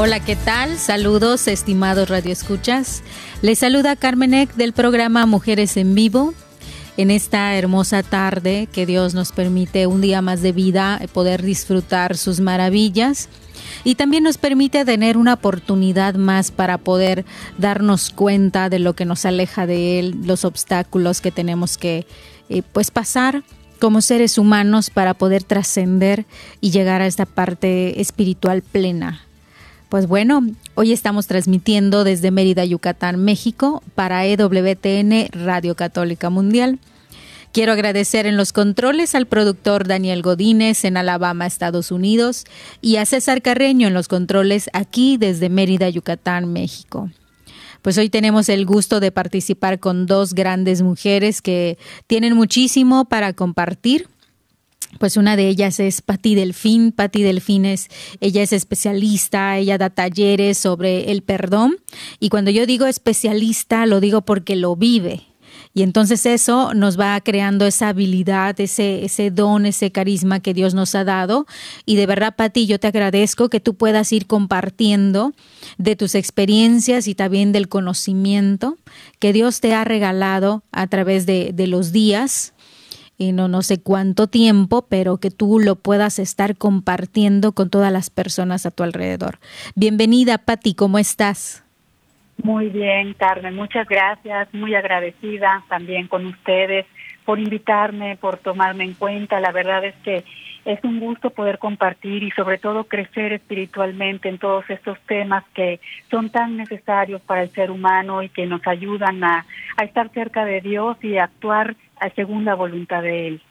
Hola, ¿qué tal? Saludos, estimados radioescuchas. Les saluda Carmen Eck del programa Mujeres en Vivo. En esta hermosa tarde que Dios nos permite un día más de vida, eh, poder disfrutar sus maravillas y también nos permite tener una oportunidad más para poder darnos cuenta de lo que nos aleja de Él, los obstáculos que tenemos que eh, pues pasar como seres humanos para poder trascender y llegar a esta parte espiritual plena. Pues bueno, hoy estamos transmitiendo desde Mérida, Yucatán, México, para EWTN Radio Católica Mundial. Quiero agradecer en los controles al productor Daniel Godínez en Alabama, Estados Unidos, y a César Carreño en los controles aquí desde Mérida, Yucatán, México. Pues hoy tenemos el gusto de participar con dos grandes mujeres que tienen muchísimo para compartir. Pues una de ellas es Patti Delfín. Patti Delfín es, ella es especialista, ella da talleres sobre el perdón. Y cuando yo digo especialista, lo digo porque lo vive. Y entonces eso nos va creando esa habilidad, ese, ese don, ese carisma que Dios nos ha dado. Y de verdad, Pati, yo te agradezco que tú puedas ir compartiendo de tus experiencias y también del conocimiento que Dios te ha regalado a través de, de los días, y no, no sé cuánto tiempo, pero que tú lo puedas estar compartiendo con todas las personas a tu alrededor. Bienvenida, Patti, ¿cómo estás? Muy bien, Carmen, muchas gracias, muy agradecida también con ustedes por invitarme, por tomarme en cuenta. La verdad es que es un gusto poder compartir y sobre todo crecer espiritualmente en todos estos temas que son tan necesarios para el ser humano y que nos ayudan a, a estar cerca de Dios y a actuar según la voluntad de Él.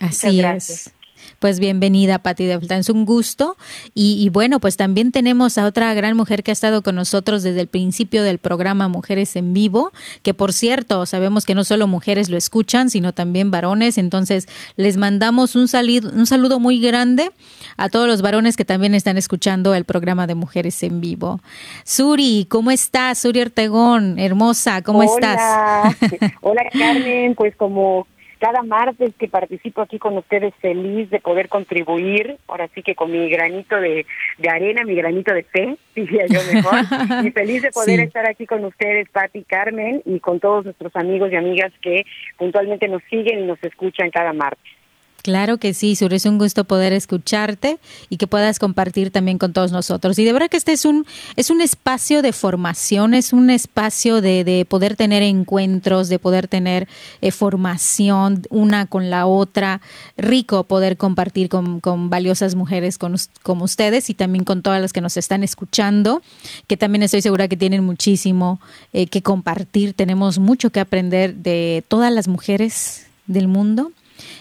Así es. Pues bienvenida, Pati de Fulton. Es un gusto. Y, y, bueno, pues también tenemos a otra gran mujer que ha estado con nosotros desde el principio del programa Mujeres en Vivo, que por cierto, sabemos que no solo mujeres lo escuchan, sino también varones. Entonces, les mandamos un, salido, un saludo muy grande a todos los varones que también están escuchando el programa de Mujeres en Vivo. Suri, ¿cómo estás? Suri Ortegón, hermosa, ¿cómo Hola. estás? Hola, Carmen. Pues como cada martes que participo aquí con ustedes feliz de poder contribuir, ahora sí que con mi granito de, de arena, mi granito de fe, diría yo mejor, y feliz de poder Sí. estar aquí con ustedes, Pati, Carmen, y con todos nuestros amigos y amigas que puntualmente nos siguen y nos escuchan cada martes. Claro que sí, Sur, es un gusto poder escucharte y que puedas compartir también con todos nosotros. Y de verdad que este es un, es un espacio de formación, es un espacio de, de poder tener encuentros, de poder tener eh, formación una con la otra. Rico poder compartir con, con valiosas mujeres con, como ustedes y también con todas las que nos están escuchando, que también estoy segura que tienen muchísimo eh, que compartir. Tenemos mucho que aprender de todas las mujeres del mundo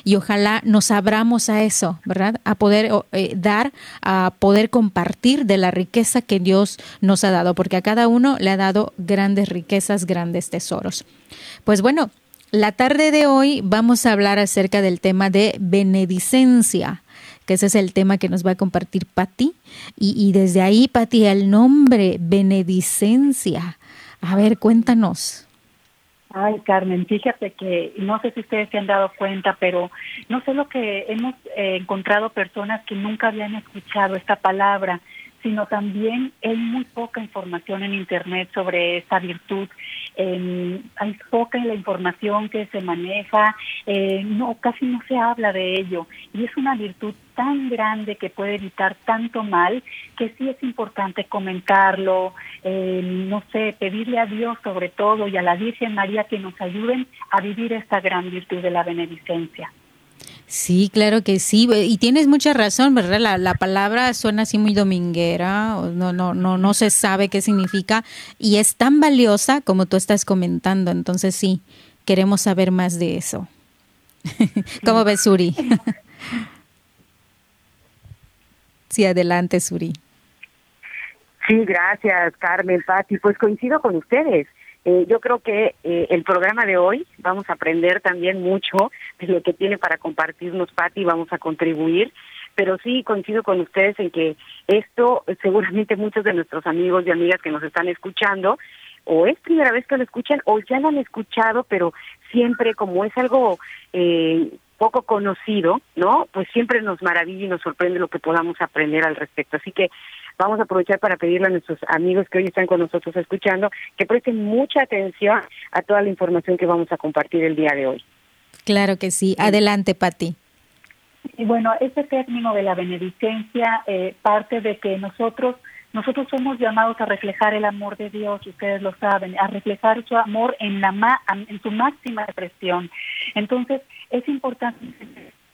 y ojalá nos abramos a eso, ¿verdad? A poder eh, dar, a poder compartir de la riqueza que Dios nos ha dado, porque a cada uno le ha dado grandes riquezas, grandes tesoros. Pues bueno, la tarde de hoy vamos a hablar acerca del tema de benedicencia que ese es el tema que nos va a compartir Patti. Y, y desde ahí, Patti, el nombre, benedicencia. A ver, cuéntanos. Ay, Carmen, fíjate que no sé si ustedes se han dado cuenta, pero no solo que hemos eh, encontrado personas que nunca habían escuchado esta palabra, sino también hay muy poca información en Internet sobre esta virtud. hay poca la información que se maneja, eh, no casi no se habla de ello y es una virtud tan grande que puede evitar tanto mal que sí es importante comentarlo, eh, no sé, pedirle a Dios sobre todo y a la Virgen María que nos ayuden a vivir esta gran virtud de la beneficencia. Sí, claro que sí, y tienes mucha razón, ¿verdad? La, la, palabra suena así muy dominguera, no, no, no, no se sabe qué significa y es tan valiosa como tú estás comentando, entonces sí, queremos saber más de eso. ¿Cómo ves, Suri? sí, adelante, Suri. Sí, gracias, Carmen, Patti. Pues coincido con ustedes. Eh, yo creo que eh, el programa de hoy vamos a aprender también mucho de lo que tiene para compartirnos Patti, vamos a contribuir, pero sí coincido con ustedes en que esto seguramente muchos de nuestros amigos y amigas que nos están escuchando o es primera vez que lo escuchan o ya lo han escuchado, pero siempre como es algo eh, poco conocido, ¿no? Pues siempre nos maravilla y nos sorprende lo que podamos aprender al respecto. Así que vamos a aprovechar para pedirle a nuestros amigos que hoy están con nosotros escuchando que presten mucha atención a toda la información que vamos a compartir el día de hoy. Claro que sí. Adelante, Pati. Y bueno, ese término de la benedicencia eh, parte de que nosotros nosotros somos llamados a reflejar el amor de Dios, ustedes lo saben, a reflejar su amor en la en su máxima expresión. Entonces, es importante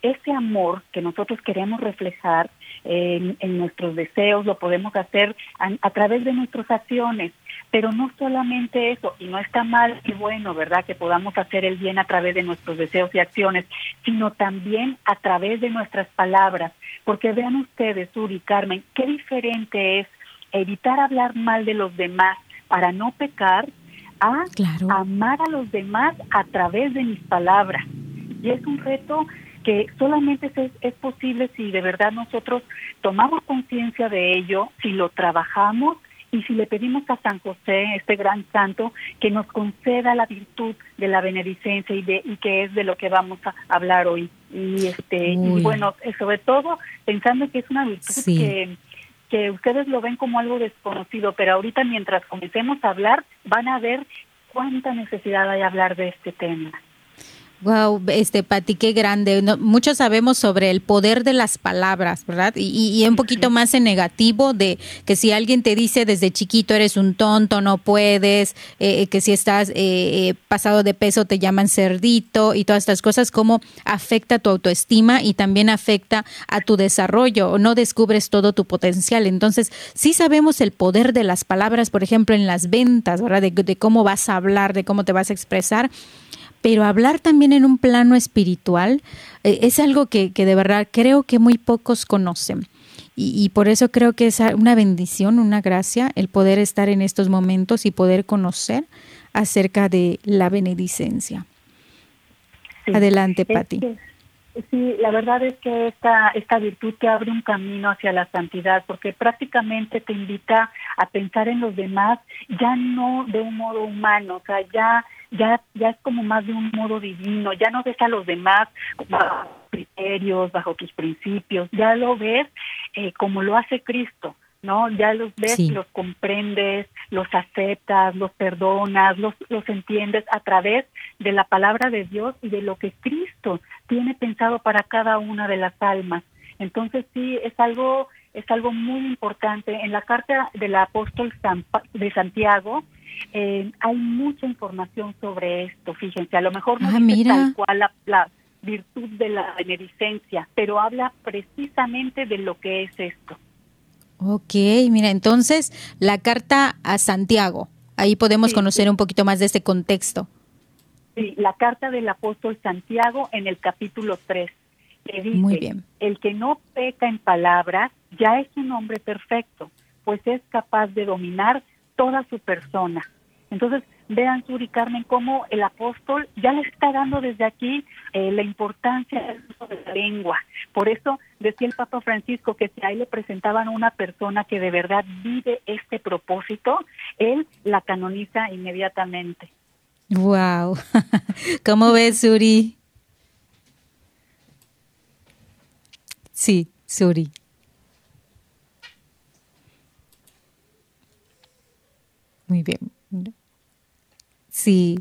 ese amor que nosotros queremos reflejar en, nuestros deseos, lo podemos hacer a, través de nuestras acciones, pero no solamente eso, y no está mal y bueno, ¿verdad? Que podamos hacer el bien a través de nuestros deseos y acciones, sino también a través de nuestras palabras, porque vean ustedes, Uri, Carmen, qué diferente es evitar hablar mal de los demás para no pecar a amar a los demás a través de mis palabras. Y es un reto que solamente es, es posible si de verdad nosotros tomamos conciencia de ello, si lo trabajamos y si le pedimos a San José, este gran santo, que nos conceda la virtud de la benedicencia y de y que es de lo que vamos a hablar hoy. Y este y bueno, sobre todo pensando que es una virtud que que ustedes lo ven como algo desconocido, pero ahorita mientras comencemos a hablar van a ver cuánta necesidad hay de hablar de este tema. Wow, este Pati, qué grande. muchos sabemos sobre el poder de las palabras, ¿verdad? Y, un poquito más en negativo de que si alguien te dice desde chiquito eres un tonto, no puedes, eh, que si estás eh, eh, pasado de peso te llaman cerdito y todas estas cosas, cómo afecta tu autoestima y también afecta a tu desarrollo, no descubres todo tu potencial. Entonces, sí sabemos el poder de las palabras, por ejemplo, en las ventas, ¿verdad? de cómo vas a hablar, de cómo te vas a expresar pero hablar también en un plano espiritual eh, es algo que, que, de verdad creo que muy pocos conocen. Y, por eso creo que es una bendición, una gracia el poder estar en estos momentos y poder conocer acerca de la benedicencia. Adelante, Patti. Sí, la verdad es que esta, esta virtud te abre un camino hacia la santidad, porque prácticamente te invita a pensar en los demás, ya no de un modo humano, o sea, ya ya, ya es como más de un modo divino, ya no ves a los demás bajo criterios, bajo tus principios, ya lo ves eh, como lo hace Cristo, ¿no? Ya los ves, los comprendes, los aceptas, los perdonas, los, los entiendes a través de la palabra de Dios y de lo que Cristo tiene pensado para cada una de las almas. Entonces sí, es algo, es algo muy importante. En la carta del apóstol de Santiago, eh, hay mucha información sobre esto, fíjense, a lo mejor no ah, es tal cual la, virtud de la beneficencia, pero habla precisamente de lo que es esto. Ok, mira, entonces la carta a Santiago, ahí podemos conocer un poquito más de este contexto. Sí, la carta del apóstol Santiago en el capítulo 3, que dice, Muy bien. el que no peca en palabras ya es un hombre perfecto, pues es capaz de dominar toda su persona. Entonces, vean, Suri Carmen, cómo el apóstol ya le está dando desde aquí eh, la importancia del uso de la lengua. Por eso decía el Papa Francisco que si ahí le presentaban a una persona que de verdad vive este propósito, él la canoniza inmediatamente. Wow. ¿Cómo ves, Suri? Sí, Suri. Muy bien. Sí,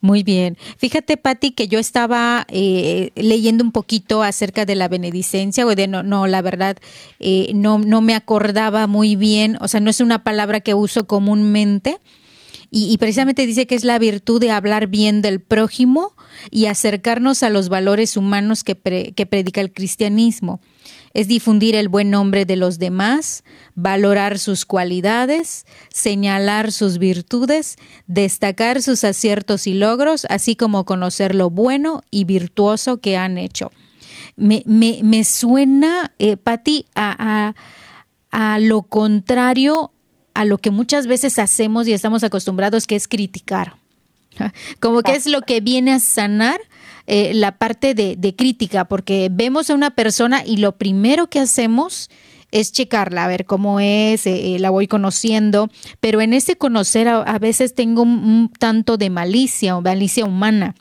muy bien. Fíjate, Patti, que yo estaba eh, leyendo un poquito acerca de la benedicencia, o de no, no, la verdad, eh, no, no me acordaba muy bien, o sea, no es una palabra que uso comúnmente. Y, precisamente dice que es la virtud de hablar bien del prójimo y acercarnos a los valores humanos que, que predica el cristianismo es difundir el buen nombre de los demás, valorar sus cualidades, señalar sus virtudes, destacar sus aciertos y logros, así como conocer lo bueno y virtuoso que han hecho. Me, me, suena, eh, Patti, a, a lo contrario a lo que muchas veces hacemos y estamos acostumbrados, que es criticar. Como que es lo que viene a sanar eh, la parte de, crítica, porque vemos a una persona y lo primero que hacemos es checarla, a ver cómo es, eh, eh, la voy conociendo, pero en ese conocer a, veces tengo un, tanto de malicia o malicia humana.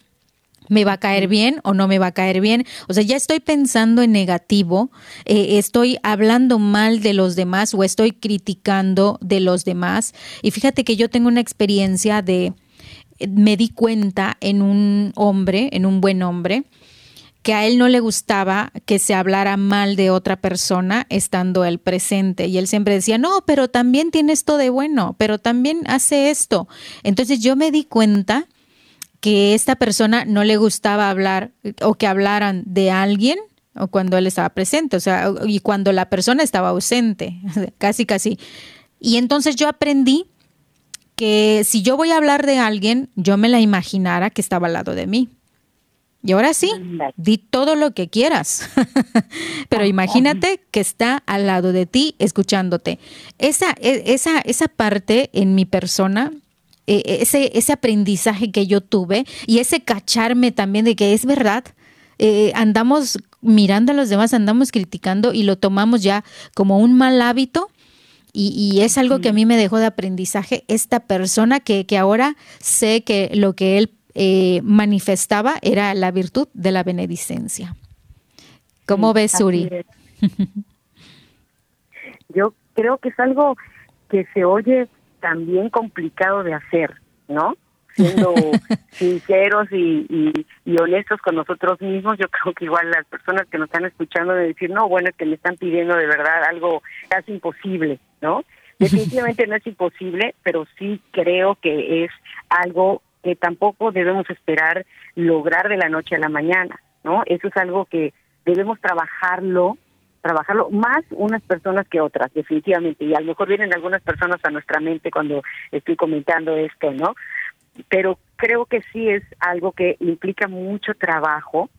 ¿Me va a caer bien o no me va a caer bien? O sea, ya estoy pensando en negativo, estoy hablando mal de los demás o estoy criticando de los demás. Y fíjate que yo tengo una experiencia de, me di cuenta en un hombre, en un buen hombre, que a él no le gustaba que se hablara mal de otra persona estando él presente. Y él siempre decía, no, pero también tiene esto de bueno, pero también hace esto. Entonces yo me di cuenta que esta persona no le gustaba hablar o que hablaran de alguien o cuando él estaba presente, o sea, y cuando la persona estaba ausente, casi, casi. Y entonces yo aprendí que si yo voy a hablar de alguien, yo me la imaginara que estaba al lado de mí. Y ahora sí, di todo lo que quieras, pero imagínate que está al lado de ti escuchándote. Esa, e, esa, esa parte en mi persona, e, e, ese, ese aprendizaje que yo tuve y ese cacharme también de que es verdad, eh, andamos mirando a los demás, andamos criticando y lo tomamos ya como un mal hábito y, es algo que a mí me dejó de aprendizaje esta persona que, que ahora sé que lo que él eh, manifestaba era la virtud de la benedicencia. ¿Cómo ves, Suri? Yo creo que es algo que se oye también complicado de hacer, ¿no? Siendo sinceros y, y, honestos con nosotros mismos, yo creo que igual las personas que nos están escuchando de decir, no, bueno, es que me están pidiendo de verdad algo casi imposible, ¿no? Definitivamente no es imposible, pero sí creo que es algo que tampoco debemos esperar lograr de la noche a la mañana, ¿no? Eso es algo que debemos trabajarlo trabajarlo más unas personas que otras, definitivamente. Y a lo mejor vienen algunas personas a nuestra mente cuando estoy comentando esto, ¿no? Pero creo que sí es algo que implica mucho trabajo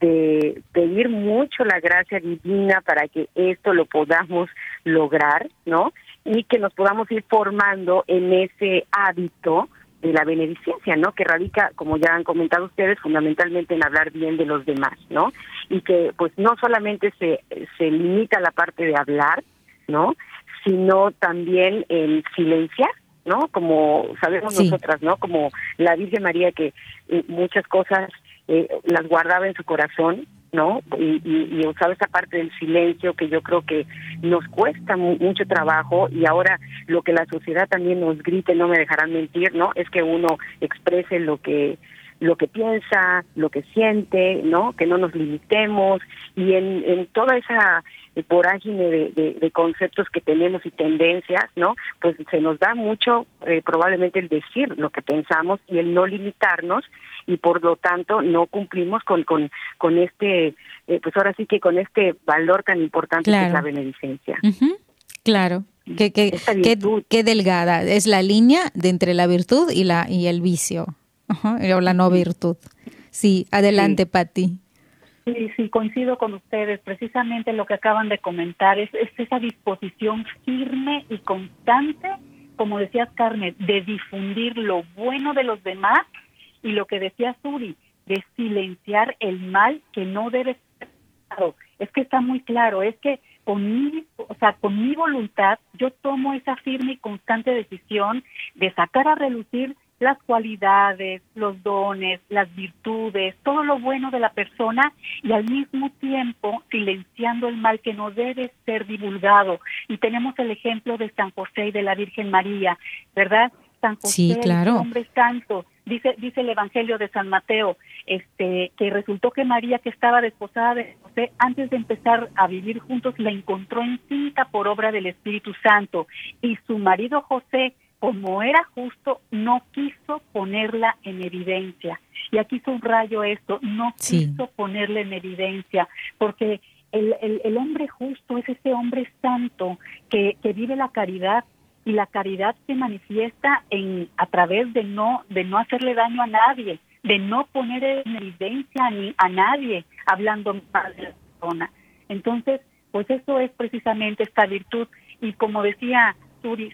de pedir mucho la gracia divina para que esto lo podamos lograr, ¿no? Y que nos podamos ir formando en ese hábito de la beneficencia, ¿no? Que radica, como ya han comentado ustedes, fundamentalmente en hablar bien de los demás, ¿no? Y que pues no solamente se, se limita a la parte de hablar, ¿no? Sino también en silenciar, ¿no? Como sabemos nosotras, ¿no? Como la Virgen María que eh, muchas cosas eh, las guardaba en su corazón, ¿no? Y, y, usaba esa parte del silencio que yo creo que nos cuesta mucho trabajo y ahora lo que la sociedad también nos grite, no me dejarán mentir, ¿no? Es que uno exprese lo que lo que piensa, lo que siente, ¿no? Que no nos limitemos y en, en toda esa vorágine de, de, conceptos que tenemos y tendencias, ¿no? Pues se nos da mucho eh, probablemente el decir lo que pensamos y el no limitarnos y por lo tanto no cumplimos con con, con este, eh, pues ahora sí que con este valor tan importante que es la beneficencia. Claro. Qué, qué, qué, delgada es la línea de entre la virtud y la y el vicio o la no virtud. Sí, adelante, Patti. Sí, sí, coincido con ustedes. Precisamente lo que acaban de comentar es, esa disposición firme y constante, como decías, Carmen, de difundir lo bueno de los demás y lo que decía Suri, de silenciar el mal que no debe ser. Es que está muy claro, es que con mi, o sea, con mi voluntad yo tomo esa firme y constante decisión de sacar a relucir las cualidades, los dones, las virtudes, todo lo bueno de la persona y al mismo tiempo silenciando el mal que no debe ser divulgado. Y tenemos el ejemplo de San José y de la Virgen María, ¿verdad? San José, claro. hombre santo. Dice, dice el Evangelio de San Mateo, este, que resultó que María, que estaba desposada de José, antes de empezar a vivir juntos, la encontró encinta por obra del Espíritu Santo. Y su marido José, como era justo, no quiso ponerla en evidencia. Y aquí subrayo esto, no quiso ponerla en evidencia, porque el, el, el, hombre justo es ese hombre santo que, que vive la caridad y la caridad se manifiesta en a través de no de no hacerle daño a nadie, de no poner en evidencia ni a nadie hablando mal de la persona. Entonces, pues eso es precisamente esta virtud y como decía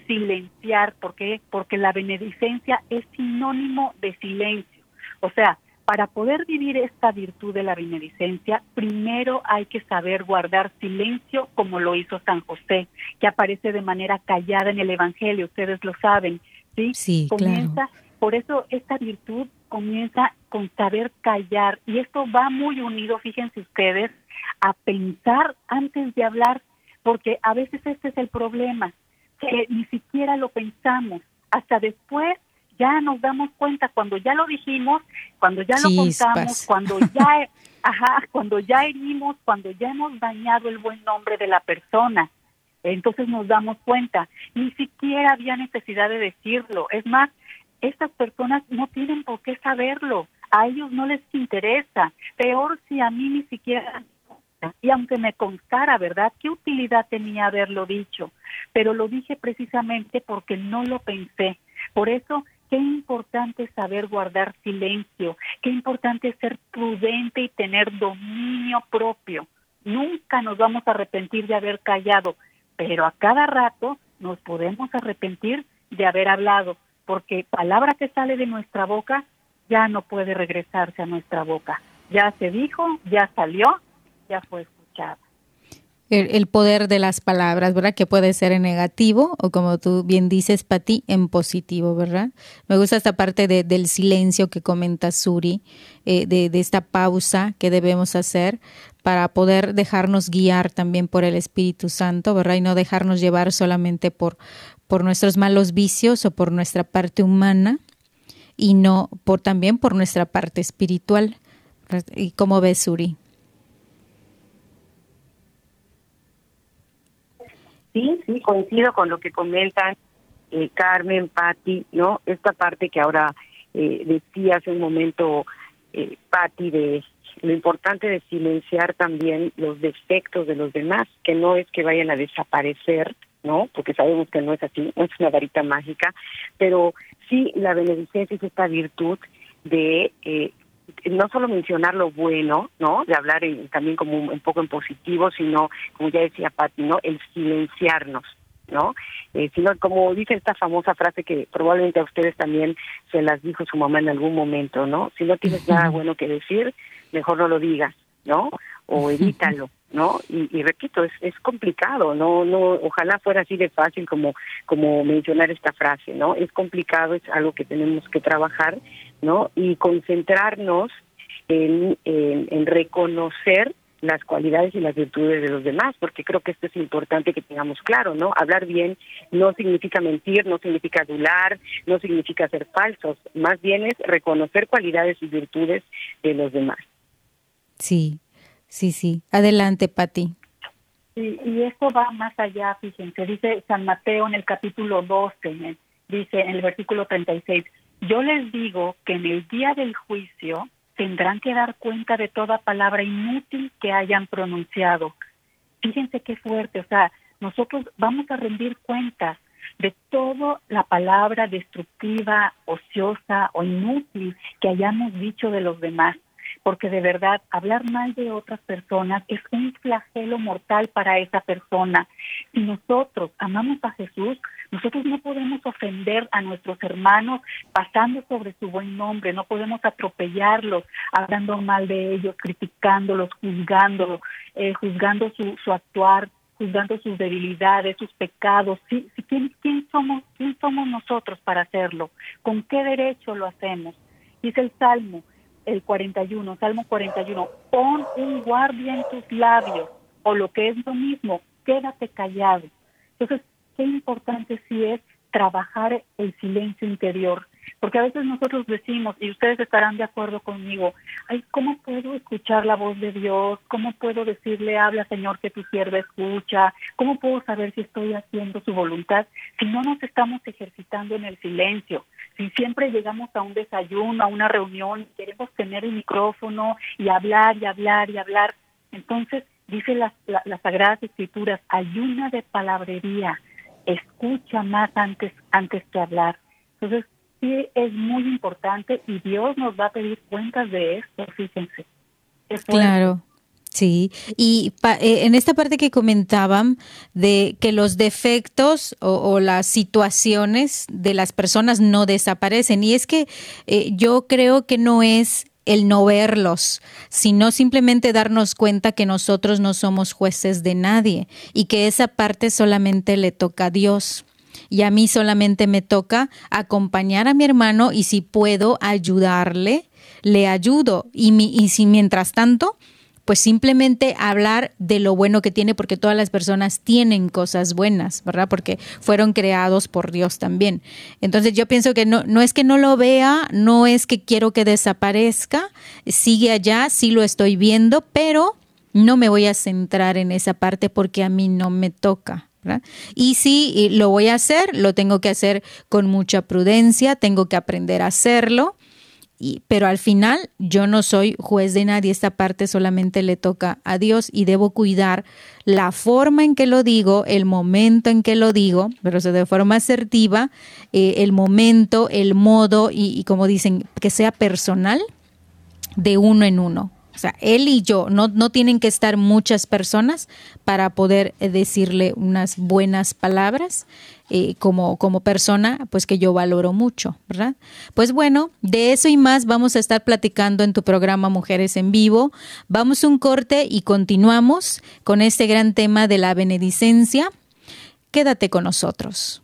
silenciar, ¿por qué? Porque la benedicencia es sinónimo de silencio. O sea, para poder vivir esta virtud de la benedicencia, primero hay que saber guardar silencio como lo hizo San José, que aparece de manera callada en el Evangelio, ustedes lo saben, ¿sí? Sí, comienza, Por eso esta virtud comienza con saber callar y esto va muy unido, fíjense ustedes, a pensar antes de hablar, porque a veces este es el problema, que ni siquiera lo pensamos, hasta después ya nos damos cuenta cuando ya lo dijimos, cuando ya lo contamos, cuando ya, ajá, cuando ya herimos, cuando ya hemos dañado el buen nombre de la persona. Entonces nos damos cuenta, ni siquiera había necesidad de decirlo. Es más, estas personas no tienen por qué saberlo, a ellos no les interesa. Peor si a mí ni siquiera y aunque me constara, ¿verdad? ¿Qué utilidad tenía haberlo dicho? Pero lo dije precisamente porque no lo pensé. Por eso Qué importante saber guardar silencio, qué importante ser prudente y tener dominio propio. Nunca nos vamos a arrepentir de haber callado, pero a cada rato nos podemos arrepentir de haber hablado, porque palabra que sale de nuestra boca ya no puede regresarse a nuestra boca. Ya se dijo, ya salió, fue escuchada el, poder de las palabras, ¿verdad? Que puede ser en negativo o como tú bien dices, Pati, en positivo, ¿verdad? Me gusta esta parte de, del silencio que comenta Suri, eh, de, de, esta pausa que debemos hacer para poder dejarnos guiar también por el Espíritu Santo, ¿verdad? Y no dejarnos llevar solamente por, por nuestros malos vicios o por nuestra parte humana y no por también por nuestra parte espiritual. ¿Y cómo ves, Suri? Sí, sí, coincido con lo que comentan eh, Carmen, Patti, ¿no? Esta parte que ahora eh, decía hace un momento eh, Patti de lo importante de silenciar también los defectos de los demás, que no es que vayan a desaparecer, ¿no? Porque sabemos que no es así, no es una varita mágica, pero sí la beneficencia es esta virtud de eh, no solo mencionar lo bueno, ¿no? De hablar también como un, poco en positivo, sino, como ya decía Pati, ¿no? El silenciarnos, ¿no? Eh, sino como dice esta famosa frase que probablemente a ustedes también se las dijo su mamá en algún momento, ¿no? Si no tienes nada bueno que decir, mejor no lo digas, ¿no? O evítalo, ¿no? Y, y, repito, es, es complicado, no, no, ojalá fuera así de fácil como, como mencionar esta frase, ¿no? Es complicado, es algo que tenemos que trabajar, ¿no? Y concentrarnos en, en, reconocer las cualidades y las virtudes de los demás, porque creo que esto es importante que tengamos claro, ¿no? Hablar bien no significa mentir, no significa adular, no significa ser falsos, más bien es reconocer cualidades y virtudes de los demás. Sí, sí, sí. Adelante, Pati. Sí, y esto va más allá, fíjense, dice San Mateo en el capítulo 12, dice en el versículo 36, yo les digo que en el día del juicio tendrán que dar cuenta de toda palabra inútil que hayan pronunciado. Fíjense qué fuerte, o sea, nosotros vamos a rendir cuentas de toda la palabra destructiva, ociosa o inútil que hayamos dicho de los demás porque de verdad hablar mal de otras personas es un flagelo mortal para esa persona. Si nosotros amamos a Jesús, nosotros no podemos ofender a nuestros hermanos pasando sobre su buen nombre, no podemos atropellarlos, hablando mal de ellos, criticándolos, juzgándolos, eh, juzgando su, su actuar, juzgando sus debilidades, sus pecados. ¿sí? ¿Quién, quién, somos, ¿Quién somos nosotros para hacerlo? ¿Con qué derecho lo hacemos? Dice el Salmo, el 41, Salmo 41, pon un guardia en tus labios, o lo que es lo mismo, quédate callado. Entonces, qué importante sí es trabajar el silencio interior. Porque a veces nosotros decimos, y ustedes estarán de acuerdo conmigo, ay, ¿cómo puedo escuchar la voz de Dios? ¿Cómo puedo decirle, habla Señor, que tu sierva escucha? ¿Cómo puedo saber si estoy haciendo su voluntad? Si no nos estamos ejercitando en el silencio, si siempre llegamos a un desayuno, a una reunión, y queremos tener el micrófono y hablar y hablar y hablar, entonces dice las, las Sagradas Escrituras, ayuna de palabrería, escucha más antes, antes que hablar. Entonces, sí es muy importante y Dios nos va a pedir cuentas de esto, fíjense. claro. Sí, y eh, en esta parte que comentaban de que los defectos o, las situaciones de las personas no desaparecen, y es que eh, yo creo que no es el no verlos, sino simplemente darnos cuenta que nosotros no somos jueces de nadie y que esa parte solamente le toca a Dios. Y a mí solamente me toca acompañar a mi hermano y si puedo ayudarle, le ayudo. Y, mi, y si mientras tanto pues simplemente hablar de lo bueno que tiene, porque todas las personas tienen cosas buenas, ¿verdad? Porque fueron creados por Dios también. Entonces yo pienso que no, no es que no lo vea, no es que quiero que desaparezca, sigue allá, sí lo estoy viendo, pero no me voy a centrar en esa parte porque a mí no me toca. ¿verdad? Y si lo voy a hacer, lo tengo que hacer con mucha prudencia, tengo que aprender a hacerlo pero al final yo no soy juez de nadie, esta parte solamente le toca a Dios y debo cuidar la forma en que lo digo, el momento en que lo digo, pero de forma asertiva, eh, el momento, el modo y, y como dicen, que sea personal de uno en uno. O sea, él y yo, no, no tienen que estar muchas personas para poder eh, decirle unas buenas palabras eh, como, como persona, pues que yo valoro mucho, ¿verdad? Pues bueno, de eso y más vamos a estar platicando en tu programa Mujeres en Vivo. Vamos un corte y continuamos con este gran tema de la benedicencia. Quédate con nosotros.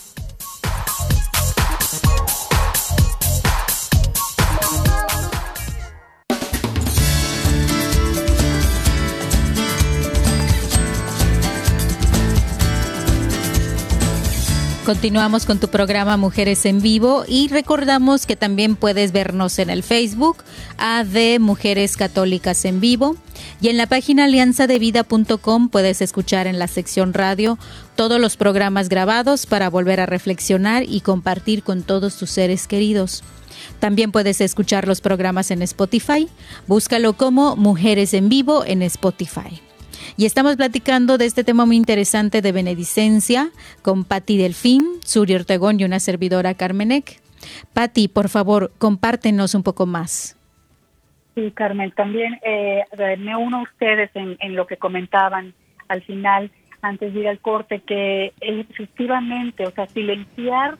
Continuamos con tu programa Mujeres en Vivo y recordamos que también puedes vernos en el Facebook AD Mujeres Católicas en Vivo y en la página alianzadevida.com puedes escuchar en la sección radio todos los programas grabados para volver a reflexionar y compartir con todos tus seres queridos. También puedes escuchar los programas en Spotify. Búscalo como Mujeres en Vivo en Spotify. Y estamos platicando de este tema muy interesante de benedicencia con Patti Delfín, Suri Ortegón y una servidora Carmenek. Patti, por favor, compártenos un poco más. Sí, Carmen, también eh, me uno a ustedes en, lo que comentaban al final, antes de ir al corte, que efectivamente, o sea, silenciar,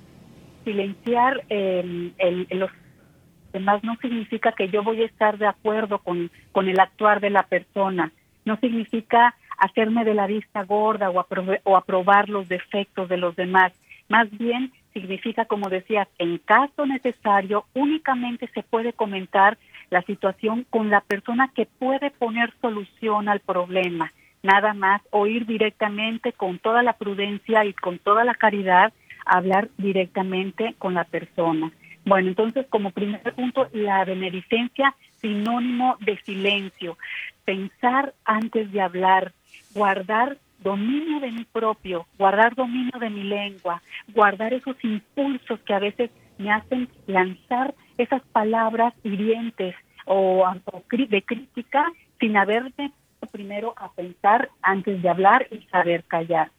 silenciar eh, el, los demás no significa que yo voy a estar de acuerdo con, con el actuar de la persona, no significa hacerme de la vista gorda o, o aprobar los defectos de los demás, más bien significa, como decías, en caso necesario, únicamente se puede comentar la situación con la persona que puede poner solución al problema. Nada más oír directamente con toda la prudencia y con toda la caridad, hablar directamente con la persona. Bueno, entonces como primer punto, la benedicencia sinónimo de silencio, pensar antes de hablar, guardar dominio de mi propio, guardar dominio de mi lengua, guardar esos impulsos que a veces me hacen lanzar esas palabras hirientes o, de crítica sin haberme primero a pensar antes de hablar y saber callar.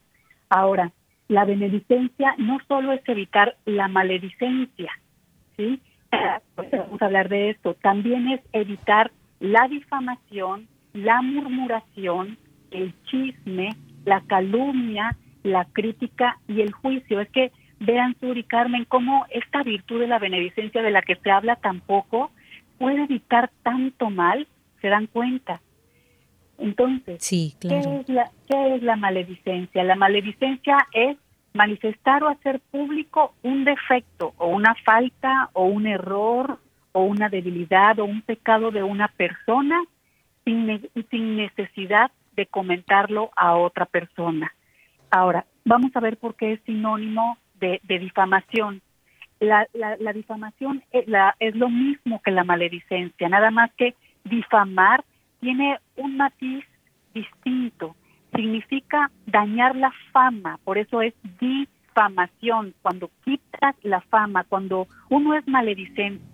Ahora, la benedicencia no solo es evitar la maledicencia, ¿sí? Vamos a hablar de esto. También es evitar la difamación, la murmuración, el chisme, la calumnia, la crítica y el juicio. Es que vean, Sur y Carmen, cómo esta virtud de la benedicencia de la que se habla tampoco puede evitar tanto mal, se dan cuenta. Entonces, sí, ¿qué, es la, ¿qué es la maledicencia? La maledicencia es manifestar o hacer público un defecto o una falta o un error o una debilidad o un pecado de una persona sin, sin necesidad de comentarlo a otra persona. Ahora, vamos a ver por qué es sinónimo de, difamación. La, la, difamación es, la, es lo mismo que la maledicencia, nada más que difamar tiene un matiz distinto significa dañar la fama, por eso es difamación, cuando quitas la fama, cuando uno es maledicente,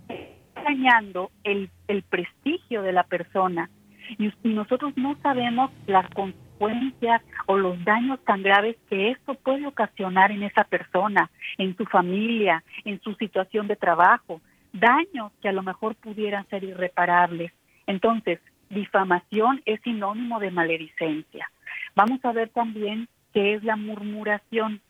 dañando el, el prestigio de la persona. Y, y nosotros no sabemos las consecuencias o los daños tan graves que esto puede ocasionar en esa persona, en su familia, en su situación de trabajo, daños que a lo mejor pudieran ser irreparables. Entonces, difamación es sinónimo de maledicencia. Vamos a ver también qué es la murmuración.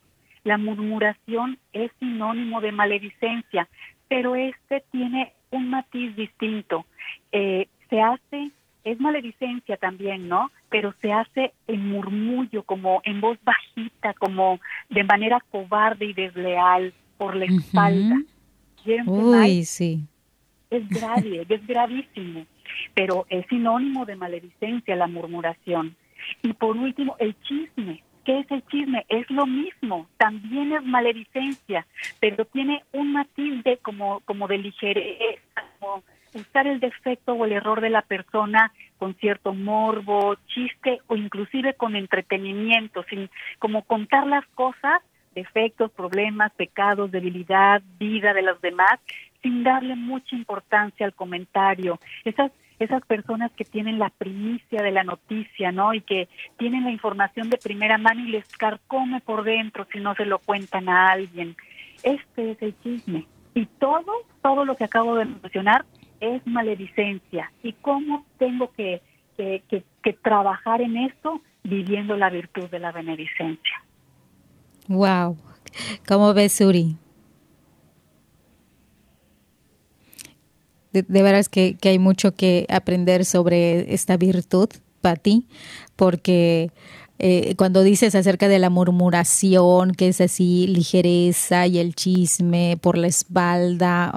La murmuración es sinónimo de maledicencia, pero este tiene un matiz distinto. Eh, se hace, es maledicencia también, ¿no? Pero se hace en murmullo, como en voz bajita, como de manera cobarde y desleal por la espalda. Uy, sí. Es grave, es gravísimo, pero es sinónimo de maledicencia la murmuración. Y por último, el chisme. ¿Qué es el chisme? Es lo mismo, también es maledicencia, pero tiene un matiz de como, como de ligereza, como usar el defecto o el error de la persona con cierto morbo, chiste o inclusive con entretenimiento, sin como contar las cosas, defectos, problemas, pecados, debilidad, vida de los demás, sin darle mucha importancia al comentario. Esas esas personas que tienen la primicia de la noticia, ¿no? Y que tienen la información de primera mano y les carcome por dentro si no se lo cuentan a alguien. Este es el chisme. Y todo, todo lo que acabo de mencionar es maledicencia. ¿Y cómo tengo que, trabajar en esto? Viviendo la virtud de la benedicencia. Wow. ¿Cómo ves, Suri? De, veras que, hay mucho que aprender sobre esta virtud, Pati, porque eh, cuando dices acerca de la murmuración, que es así ligereza y el chisme por la espalda,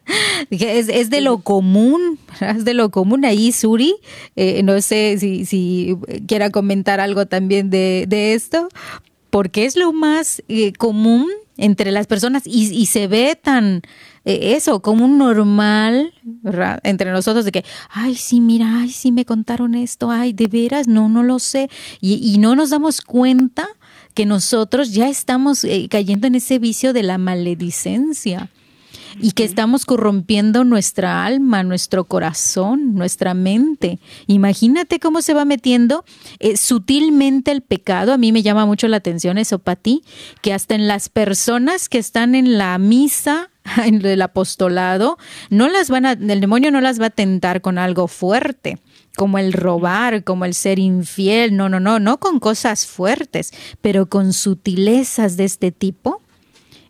es, es, de lo común, es de lo común ahí, Suri. Eh, no sé si, si quiera comentar algo también de, de esto, porque es lo más eh, común entre las personas y, y se ve tan eh, eso, como un normal entre nosotros de que, ay, sí, mira, ay, sí me contaron esto, ay, de veras, no, no lo sé. Y, no nos damos cuenta que nosotros ya estamos eh, cayendo en ese vicio de la maledicencia y que estamos corrompiendo nuestra alma, nuestro corazón, nuestra mente. Imagínate cómo se va metiendo eh, sutilmente el pecado. A mí me llama mucho la atención eso, Pati, que hasta en las personas que están en la misa en el apostolado, no las van a, el demonio no las va a tentar con algo fuerte, como el robar, como el ser infiel, no, no, no, no con cosas fuertes, pero con sutilezas de este tipo.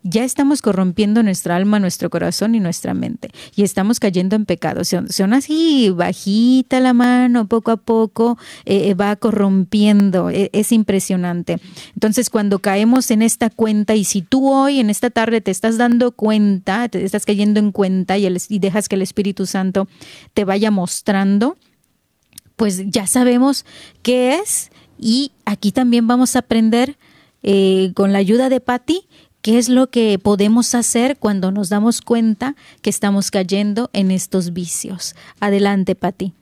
Ya estamos corrompiendo nuestra alma, nuestro corazón y nuestra mente. Y estamos cayendo en pecado. Son, son así, bajita la mano, poco a poco eh, eh, va corrompiendo. E, es impresionante. Entonces, cuando caemos en esta cuenta, y si tú hoy, en esta tarde, te estás dando cuenta, te estás cayendo en cuenta y, dejas que el Espíritu Santo te vaya mostrando, pues ya sabemos qué es. Y aquí también vamos a aprender eh, con la ayuda de Patti ¿Qué es lo que podemos hacer cuando nos damos cuenta que estamos cayendo en estos vicios? Adelante, Pati.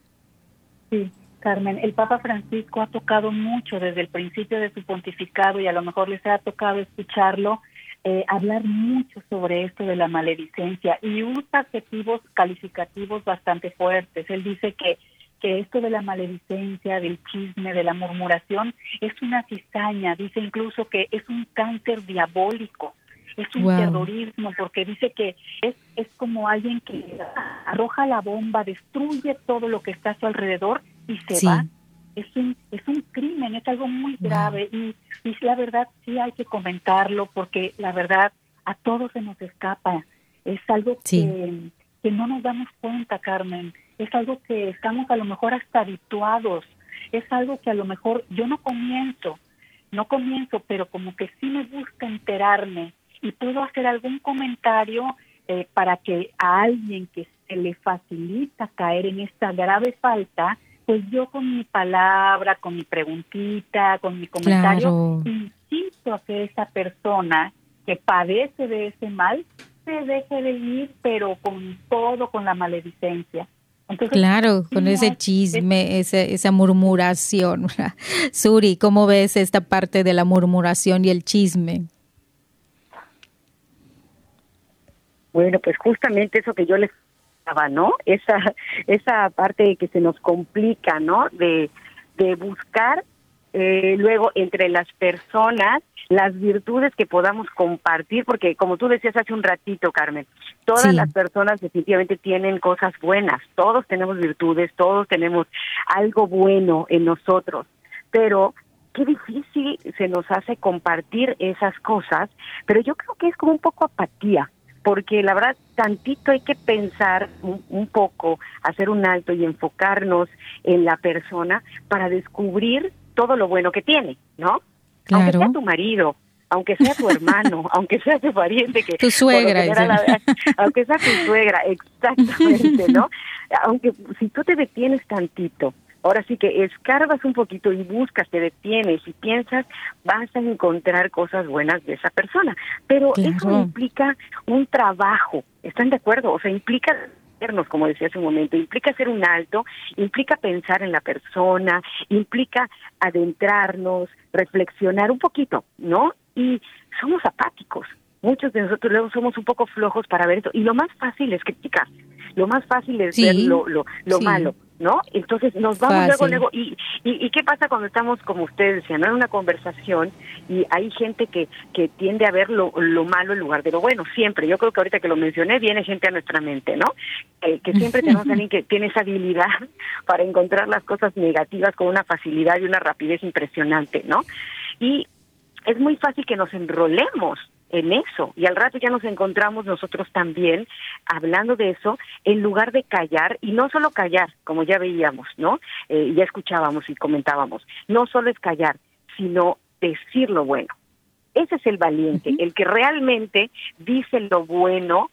Sí, Carmen, el Papa Francisco ha tocado mucho desde el principio de su pontificado y a lo mejor les ha tocado escucharlo, eh, hablar mucho sobre esto de la maledicencia y usa adjetivos calificativos bastante fuertes. Él dice que que esto de la maledicencia, del chisme, de la murmuración, es una cizaña, dice incluso que es un cáncer diabólico, es un terrorismo, porque dice que es, es como alguien que arroja la bomba, destruye todo lo que está a su alrededor y se va. Es un, es un crimen, es algo muy grave. Y, y la verdad sí hay que comentarlo porque la verdad a todos se nos escapa. Es algo que, que no nos damos cuenta, Carmen es algo que estamos a lo mejor hasta habituados, es algo que a lo mejor yo no comienzo, no comienzo, pero como que sí me gusta enterarme y puedo hacer algún comentario eh, para que a alguien que se le facilita caer en esta grave falta, pues yo con mi palabra, con mi preguntita, con mi comentario, insisto a que esa persona que padece de ese mal se deje de ir, pero con todo, con la maledicencia claro, con ese chisme, esa murmuración. Suri, ¿cómo ves esta parte de la murmuración y el chisme? Bueno, pues justamente eso que yo les daba, ¿no? Esa, esa parte que se nos complica, ¿no? De, de buscar eh, luego entre las personas las virtudes que podamos compartir, porque como tú decías hace un ratito, Carmen, todas las personas definitivamente tienen cosas buenas, todos tenemos virtudes, todos tenemos algo bueno en nosotros, pero qué difícil se nos hace compartir esas cosas, pero yo creo que es como un poco apatía, porque la verdad tantito hay que pensar un, poco, hacer un alto y enfocarnos en la persona para descubrir todo lo bueno que tiene, ¿no? Aunque sea tu marido, aunque sea tu hermano, aunque sea tu pariente que tu suegra, aunque sea tu suegra, exactamente, ¿no? Aunque si tú te detienes tantito, ahora sí que escarbas un poquito y buscas, te detienes y piensas, vas a encontrar cosas buenas de esa persona, pero eso implica un trabajo, ¿están de acuerdo? O sea, implica como decía hace un momento, implica hacer un alto, implica pensar en la persona, implica adentrarnos, reflexionar un poquito, ¿no? Y somos apáticos. Muchos de nosotros luego somos un poco flojos para ver esto. Y lo más fácil es criticar. Lo más fácil es ver lo, lo, lo malo. ¿no? Entonces nos vamos luego, luego, y, y, qué pasa cuando estamos, como ustedes decían, en una conversación y hay gente que, que tiende a ver lo, lo malo en lugar de lo bueno, siempre, yo creo que ahorita que lo mencioné, viene gente a nuestra mente, ¿no? Eh, que siempre tenemos a alguien que tiene esa habilidad para encontrar las cosas negativas con una facilidad y una rapidez impresionante, ¿no? Y es muy fácil que nos enrolemos en eso. Y al rato ya nos encontramos nosotros también hablando de eso en lugar de callar y no solo callar como ya veíamos no eh, ya escuchábamos y comentábamos no solo es callar sino decir lo bueno. Ese es el valiente el que realmente dice lo bueno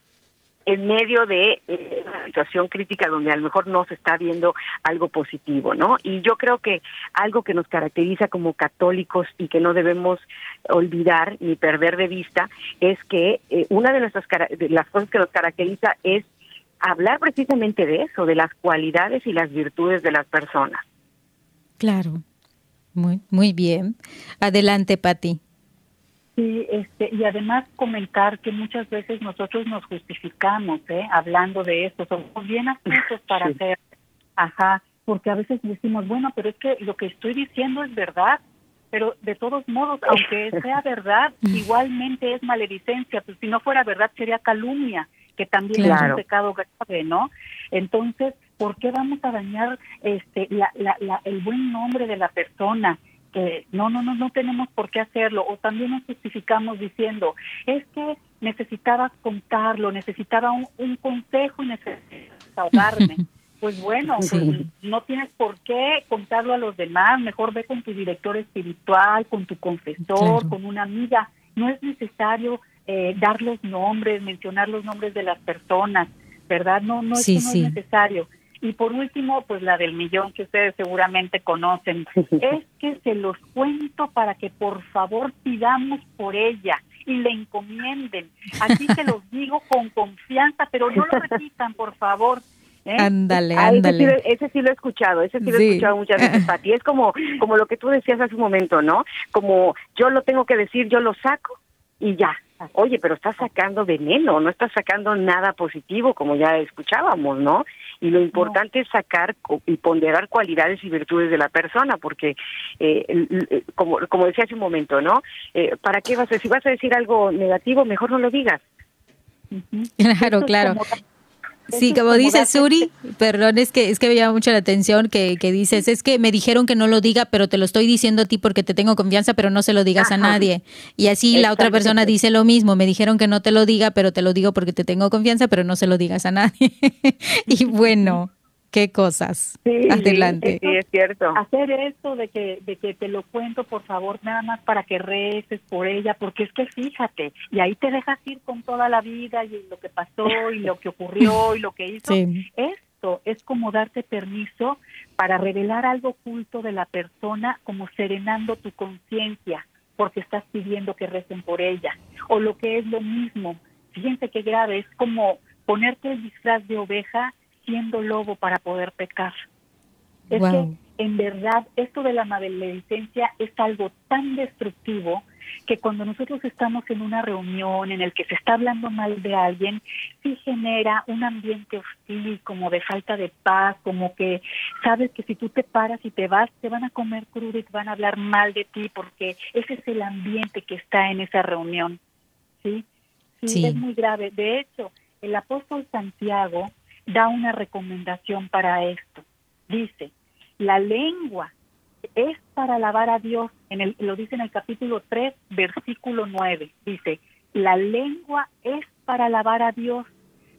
en medio de eh, una situación crítica donde a lo mejor no se está viendo algo positivo, ¿no? Y yo creo que algo que nos caracteriza como católicos y que no debemos olvidar ni perder de vista es que eh, una de nuestras las cosas que nos caracteriza es hablar precisamente de eso, de las cualidades y las virtudes de las personas. Claro. Muy muy bien. Adelante, Pati. Sí, este, y además comentar que muchas veces nosotros nos justificamos, ¿eh? Hablando de esto, somos bien astutos para hacer, ajá, porque a veces decimos, bueno, pero es que lo que estoy diciendo es verdad, pero de todos modos, aunque sea verdad, igualmente es maledicencia, pues si no fuera verdad sería calumnia, que también es un pecado grave, ¿no? Entonces, ¿por qué vamos a dañar este la, la, la, el buen nombre de la persona? Que no, no, no, no tenemos por qué hacerlo. O también nos justificamos diciendo, es que necesitaba contarlo, necesitaba un, consejo y necesitaba ahogarme. pues bueno, pues no tienes por qué contarlo a los demás, mejor ve con tu director espiritual, con tu confesor, con una amiga. No es necesario eh, dar los nombres, mencionar los nombres de las personas, ¿verdad? No, no, es necesario. Y por último, pues la del millón que ustedes seguramente conocen, es que se los cuento para que por favor pidamos por ella y le encomienden. Así se los digo con confianza, pero no lo repitan, por favor. ¿Eh? Ándale, ah, ándale. Ese, sí, lo he escuchado, ese sí lo he escuchado muchas veces, Pati. Es como, como lo que tú decías hace un momento, ¿no? Como yo lo tengo que decir, yo lo saco y ya. Oye, pero estás sacando veneno, no estás sacando nada positivo, como ya escuchábamos, ¿no? Y lo importante es sacar y ponderar cualidades y virtudes de la persona, porque, eh, como, como decía hace un momento, ¿no? Eh, ¿Para qué vas a decir? Si vas a decir algo negativo, mejor no lo digas. Claro, claro. Sí, como dice Suri, perdón, es que es que me llama mucho la atención que, que, dices, es que me dijeron que no lo diga, pero te lo estoy diciendo a ti porque te tengo confianza, pero no se lo digas a nadie. Y así la otra persona dice lo mismo, me dijeron que no te lo diga, pero te lo digo porque te tengo confianza, pero no se lo digas a nadie. y bueno, qué cosas. Sí, Adelante. Sí, es cierto. Hacer esto de que, de que te lo cuento, por favor, nada más para que reces por ella, porque es que fíjate, y ahí te dejas ir con toda la vida y lo que pasó y lo que ocurrió y lo que hizo. Esto es como darte permiso para revelar algo oculto de la persona, como serenando tu conciencia, porque estás pidiendo que recen por ella. O lo que es lo mismo, fíjense qué grave, es como ponerte el disfraz de oveja siendo lobo para poder pecar. Es que en verdad esto de la maledicencia es algo tan destructivo que cuando nosotros estamos en una reunión en el que se está hablando mal de alguien, sí genera un ambiente hostil, como de falta de paz, como que sabes que si tú te paras y te vas, te van a comer crudo y te van a hablar mal de ti, porque ese es el ambiente que está en esa reunión. ¿Sí? Sí, sí. es muy grave. De hecho, el apóstol Santiago da una recomendación para esto. Dice, la lengua es para alabar a Dios, en el, lo dice en el capítulo 3, versículo 9, dice, la lengua es para alabar a Dios,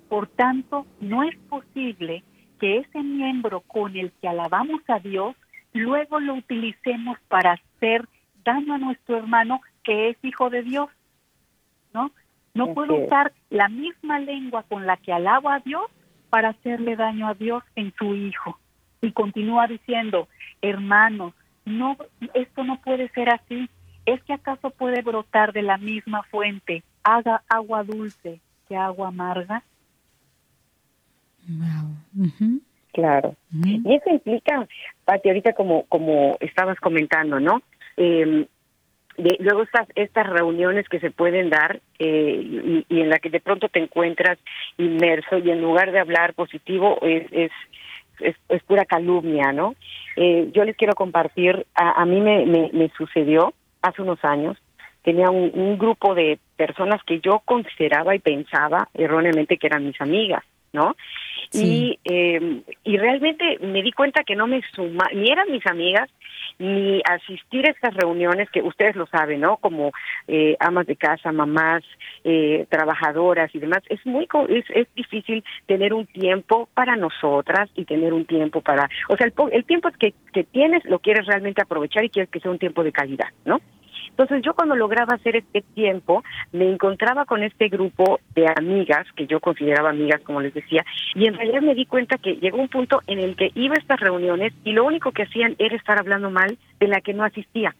por tanto, no es posible que ese miembro con el que alabamos a Dios, luego lo utilicemos para hacer daño a nuestro hermano que es hijo de Dios, ¿no? No puedo usar la misma lengua con la que alabo a Dios para hacerle daño a Dios en su Hijo. Y continúa diciendo, hermanos, no, esto no puede ser así. ¿Es que acaso puede brotar de la misma fuente haga agua dulce que agua amarga? Claro. Y eso implica, Pati, ahorita como, como estabas comentando, ¿no? Eh, luego estas estas reuniones que se pueden dar eh, y, en la que de pronto te encuentras inmerso y en lugar de hablar positivo es es, es, pura calumnia no eh, yo les quiero compartir a, a mí me, me, sucedió hace unos años tenía un grupo de personas que yo consideraba y pensaba erróneamente que eran mis amigas no y eh, y realmente me di cuenta que no me suma ni eran mis amigas ni asistir a estas reuniones que ustedes lo saben, ¿no? Como eh, amas de casa, mamás, eh, trabajadoras y demás, es muy es, es difícil tener un tiempo para nosotras y tener un tiempo para, o sea, el, el tiempo que, que tienes lo quieres realmente aprovechar y quieres que sea un tiempo de calidad, ¿no? Entonces yo cuando lograba hacer este tiempo, me encontraba con este grupo de amigas, que yo consideraba amigas, como les decía, y en realidad me di cuenta que llegó un punto en el que iba a estas reuniones y lo único que hacían era estar hablando mal de la que no asistía.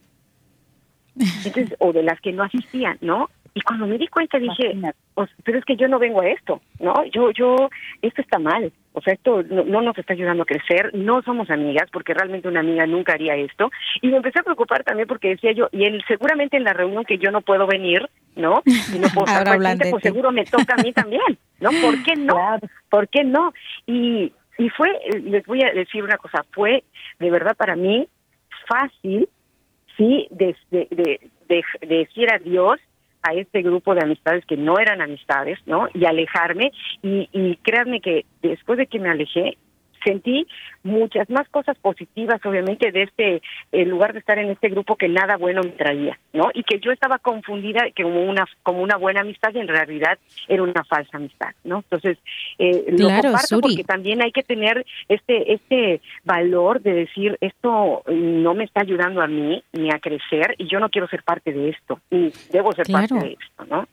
Entonces, o de las que no asistían, ¿no? Y cuando me di cuenta dije, pero es que yo no vengo a esto, ¿no? Yo, yo, esto está mal. O sea, esto no, nos está ayudando a crecer, no somos amigas, porque realmente una amiga nunca haría esto. Y me empecé a preocupar también porque decía yo, y él seguramente en la reunión que yo no puedo venir, ¿no? Y no puedo estar presente, pues seguro me toca a mí también, ¿no? ¿Por qué no? ¿Por qué no? Y, y fue, les voy a decir una cosa, fue de verdad para mí fácil, sí, de, de, de, de decir adiós a este grupo de amistades que no eran amistades, ¿no? Y alejarme y, y créanme que después de que me alejé, sentí muchas más cosas positivas, obviamente, de este en lugar de estar en este grupo que nada bueno me traía, ¿no? Y que yo estaba confundida como una como una buena amistad y en realidad era una falsa amistad, ¿no? Entonces, eh, lo comparto porque también hay que tener este este valor de decir esto no me está ayudando a mí ni a crecer y yo no quiero ser parte de esto, ni debo ser parte de esto, ¿no?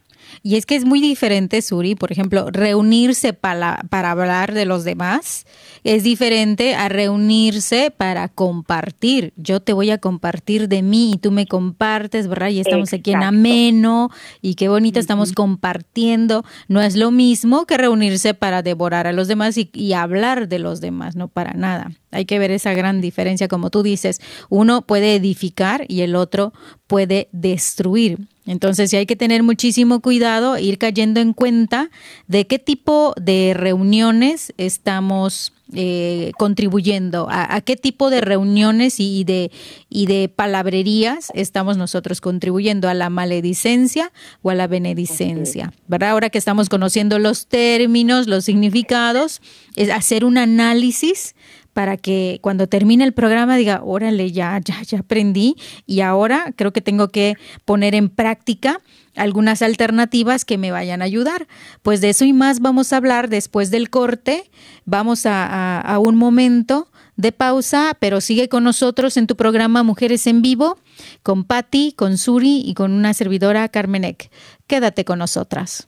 Y es que es muy diferente, Suri, por ejemplo, reunirse para, para hablar de los demás es diferente a reunirse para compartir. Yo te voy a compartir de mí y tú me compartes, ¿verdad? Y estamos aquí en ameno y qué bonito estamos compartiendo. No es lo mismo que reunirse para devorar a los demás y, y hablar de los demás, no para nada. Hay que ver esa gran diferencia, como tú dices. Uno puede edificar y el otro puede destruir. Entonces sí hay que tener muchísimo cuidado, ir cayendo en cuenta de qué tipo de reuniones estamos eh, contribuyendo, a, qué tipo de reuniones y, de, y de palabrerías estamos nosotros contribuyendo, a la maledicencia o a la benedicencia. ¿verdad? Ahora que estamos conociendo los términos, los significados, es hacer un análisis para que cuando termine el programa diga, órale, ya, ya, ya aprendí y ahora creo que tengo que poner en práctica algunas alternativas que me vayan a ayudar. Pues de eso y más vamos a hablar después del corte. Vamos a, un momento de pausa, pero sigue con nosotros en tu programa Mujeres en Vivo, con Patti, con Suri y con una servidora Carmenek. Quédate con nosotras.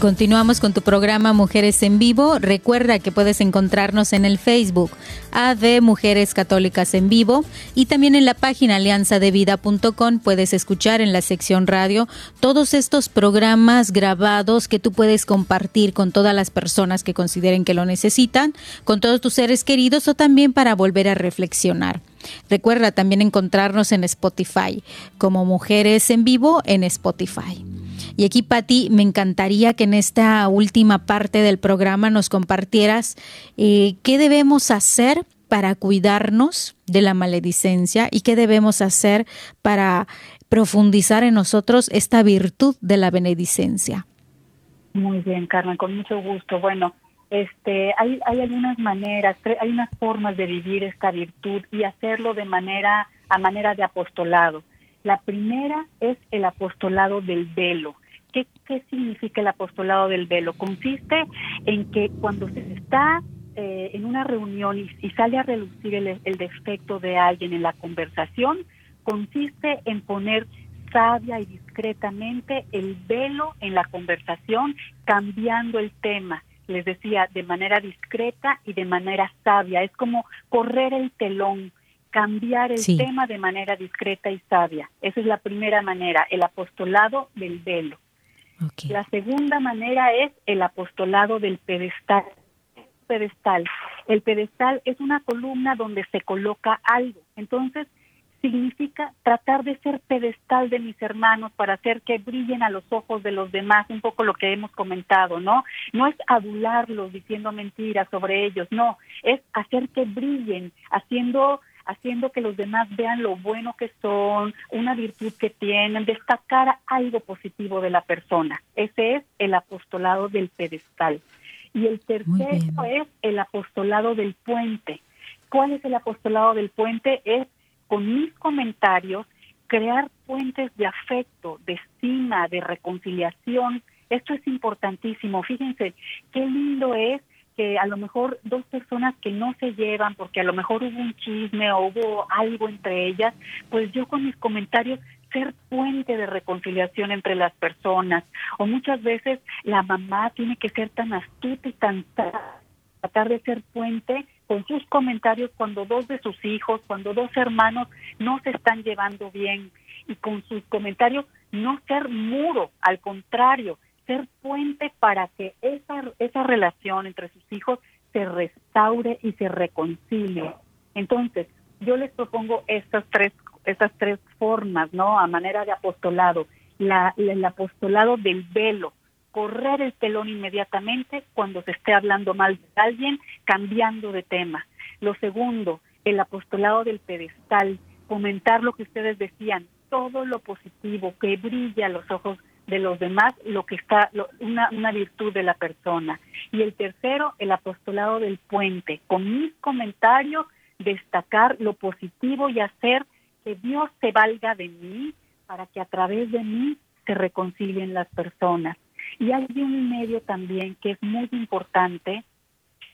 Continuamos con tu programa Mujeres en Vivo. Recuerda que puedes encontrarnos en el Facebook AD Mujeres Católicas en Vivo y también en la página alianzadevida.com puedes escuchar en la sección radio todos estos programas grabados que tú puedes compartir con todas las personas que consideren que lo necesitan, con todos tus seres queridos o también para volver a reflexionar. Recuerda también encontrarnos en Spotify como Mujeres en Vivo en Spotify. Y aquí, Patti, me encantaría que en esta última parte del programa nos compartieras eh, qué debemos hacer para cuidarnos de la maledicencia y qué debemos hacer para profundizar en nosotros esta virtud de la benedicencia. Muy bien, Carmen, con mucho gusto. Bueno, este, hay, hay algunas maneras, hay unas formas de vivir esta virtud y hacerlo de manera, a manera de apostolado. La primera es el apostolado del velo. ¿Qué, significa el apostolado del velo? Consiste en que cuando se está eh, en una reunión y, sale a relucir el, el, defecto de alguien en la conversación, consiste en poner sabia y discretamente el velo en la conversación, cambiando el tema. Les decía, de manera discreta y de manera sabia. Es como correr el telón, cambiar el tema de manera discreta y sabia. Esa es la primera manera, el apostolado del velo. La segunda manera es el apostolado del pedestal. Pedestal. El pedestal es una columna donde se coloca algo. Entonces, significa tratar de ser pedestal de mis hermanos para hacer que brillen a los ojos de los demás, un poco lo que hemos comentado, ¿no? No es adularlos diciendo mentiras sobre ellos, no, es hacer que brillen, haciendo haciendo que los demás vean lo bueno que son, una virtud que tienen, destacar algo positivo de la persona. Ese es el apostolado del pedestal. Y el tercero es el apostolado del puente. ¿Cuál es el apostolado del puente? Es con mis comentarios crear puentes de afecto, de estima, de reconciliación. Esto es importantísimo. Fíjense qué lindo es a lo mejor dos personas que no se llevan porque a lo mejor hubo un chisme o hubo algo entre ellas, pues yo con mis comentarios ser puente de reconciliación entre las personas. O muchas veces la mamá tiene que ser tan astuta y tan tratar de ser puente con sus comentarios cuando dos de sus hijos, cuando dos hermanos no se están llevando bien y con sus comentarios no ser muro, al contrario, ser puente para que esa, esa relación entre sus hijos se restaure y se reconcilie. Entonces, yo les propongo estas tres estas tres formas, ¿no? A manera de apostolado. La, el apostolado del velo, correr el telón inmediatamente cuando se esté hablando mal de alguien, cambiando de tema. Lo segundo, el apostolado del pedestal, comentar lo que ustedes decían, todo lo positivo que brilla a los ojos de los demás, lo que está, una, una virtud de la persona. Y el tercero, el apostolado del puente, con mis comentarios, destacar lo positivo y hacer que Dios se valga de mí para que a través de mí se reconcilien las personas. Y hay un medio también que es muy importante,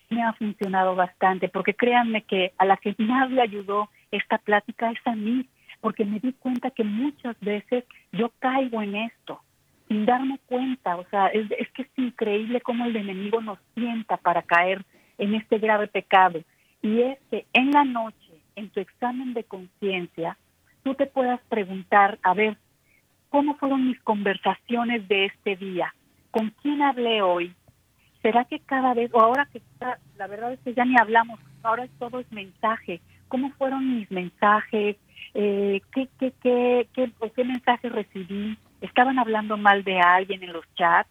me ha funcionado bastante, porque créanme que a la que más le ayudó esta plática es a mí, porque me di cuenta que muchas veces yo caigo en esto, sin darme cuenta, o sea, es, que es increíble cómo el enemigo nos sienta para caer en este grave pecado. Y es que en la noche en tu examen de conciencia, tú te puedas preguntar, a ver, ¿cómo fueron mis conversaciones de este día? ¿Con quién hablé hoy? ¿Será que cada vez, o ahora que está, la verdad es que ya ni hablamos, ahora todo es mensaje, ¿cómo fueron mis mensajes? Eh, ¿qué, qué, mensajes recibí? ¿Estaban hablando mal de alguien en los chats?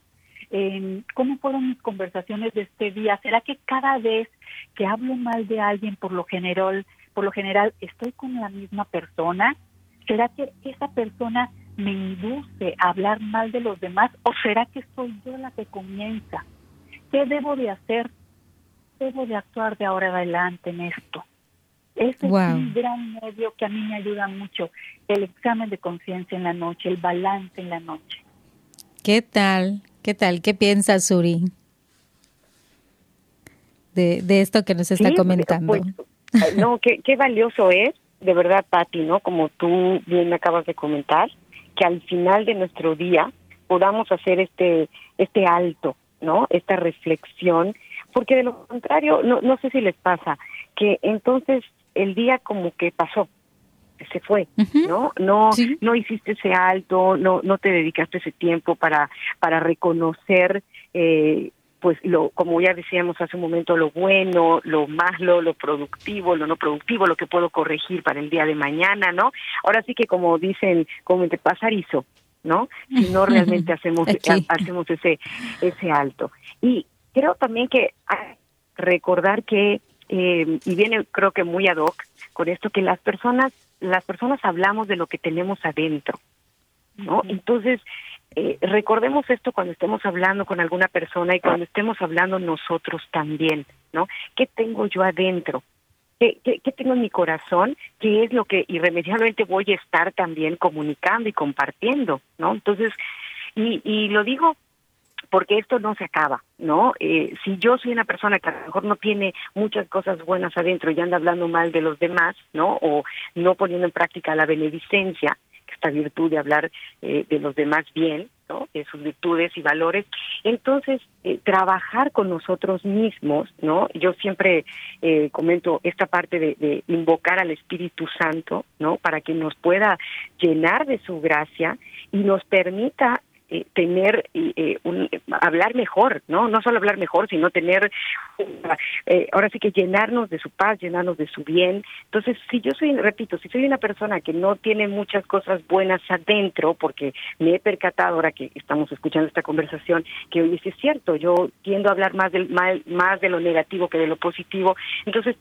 ¿Cómo fueron mis conversaciones de este día? ¿Será que cada vez que hablo mal de alguien, por lo general, por lo general estoy con la misma persona? ¿Será que esa persona me induce a hablar mal de los demás o será que soy yo la que comienza? ¿Qué debo de hacer? Debo de actuar de ahora adelante en esto. Ese es un gran medio que a mí me ayuda mucho, el examen de conciencia en la noche, el balance en la noche. ¿Qué tal? ¿Qué tal? ¿Qué piensas, Suri? De, de esto que nos está comentando. Pues, no, qué, qué valioso es, de verdad, Patti, ¿no? Como tú bien me acabas de comentar, que al final de nuestro día podamos hacer este, este alto, ¿no? Esta reflexión, porque de lo contrario, no, no sé si les pasa, que entonces el día como que pasó, se fue, ¿no? No, no hiciste ese alto, no, no te dedicaste ese tiempo para, para reconocer eh, pues lo como ya decíamos hace un momento lo bueno lo malo lo productivo lo no productivo lo que puedo corregir para el día de mañana no ahora sí que como dicen como te pasarizo no si no realmente hacemos hacemos ese ese alto. Y creo también que recordar que eh, y viene creo que muy ad hoc con esto que las personas las personas hablamos de lo que tenemos adentro no entonces eh, recordemos esto cuando estemos hablando con alguna persona y cuando estemos hablando nosotros también, ¿no? ¿Qué tengo yo adentro? ¿Qué, qué, tengo en mi corazón? ¿Qué es lo que irremediablemente voy a estar también comunicando y compartiendo, ¿no? Entonces, y, y lo digo porque esto no se acaba, ¿no? Eh, si yo soy una persona que a lo mejor no tiene muchas cosas buenas adentro y anda hablando mal de los demás, ¿no? O no poniendo en práctica la beneficencia, esta virtud de hablar eh, de los demás bien, ¿no? de sus virtudes y valores. Entonces, eh, trabajar con nosotros mismos, ¿no? Yo siempre eh, comento esta parte de, de, invocar al Espíritu Santo, ¿no? Para que nos pueda llenar de su gracia y nos permita eh, tener eh, un, hablar mejor, ¿no? No solo hablar mejor, sino tener, eh, ahora sí que llenarnos de su paz, llenarnos de su bien. Entonces, si yo soy, repito, si soy una persona que no tiene muchas cosas buenas adentro, porque me he percatado ahora que estamos escuchando esta conversación, que hoy es cierto, yo tiendo a hablar más del mal, más de lo negativo que de lo positivo. Entonces,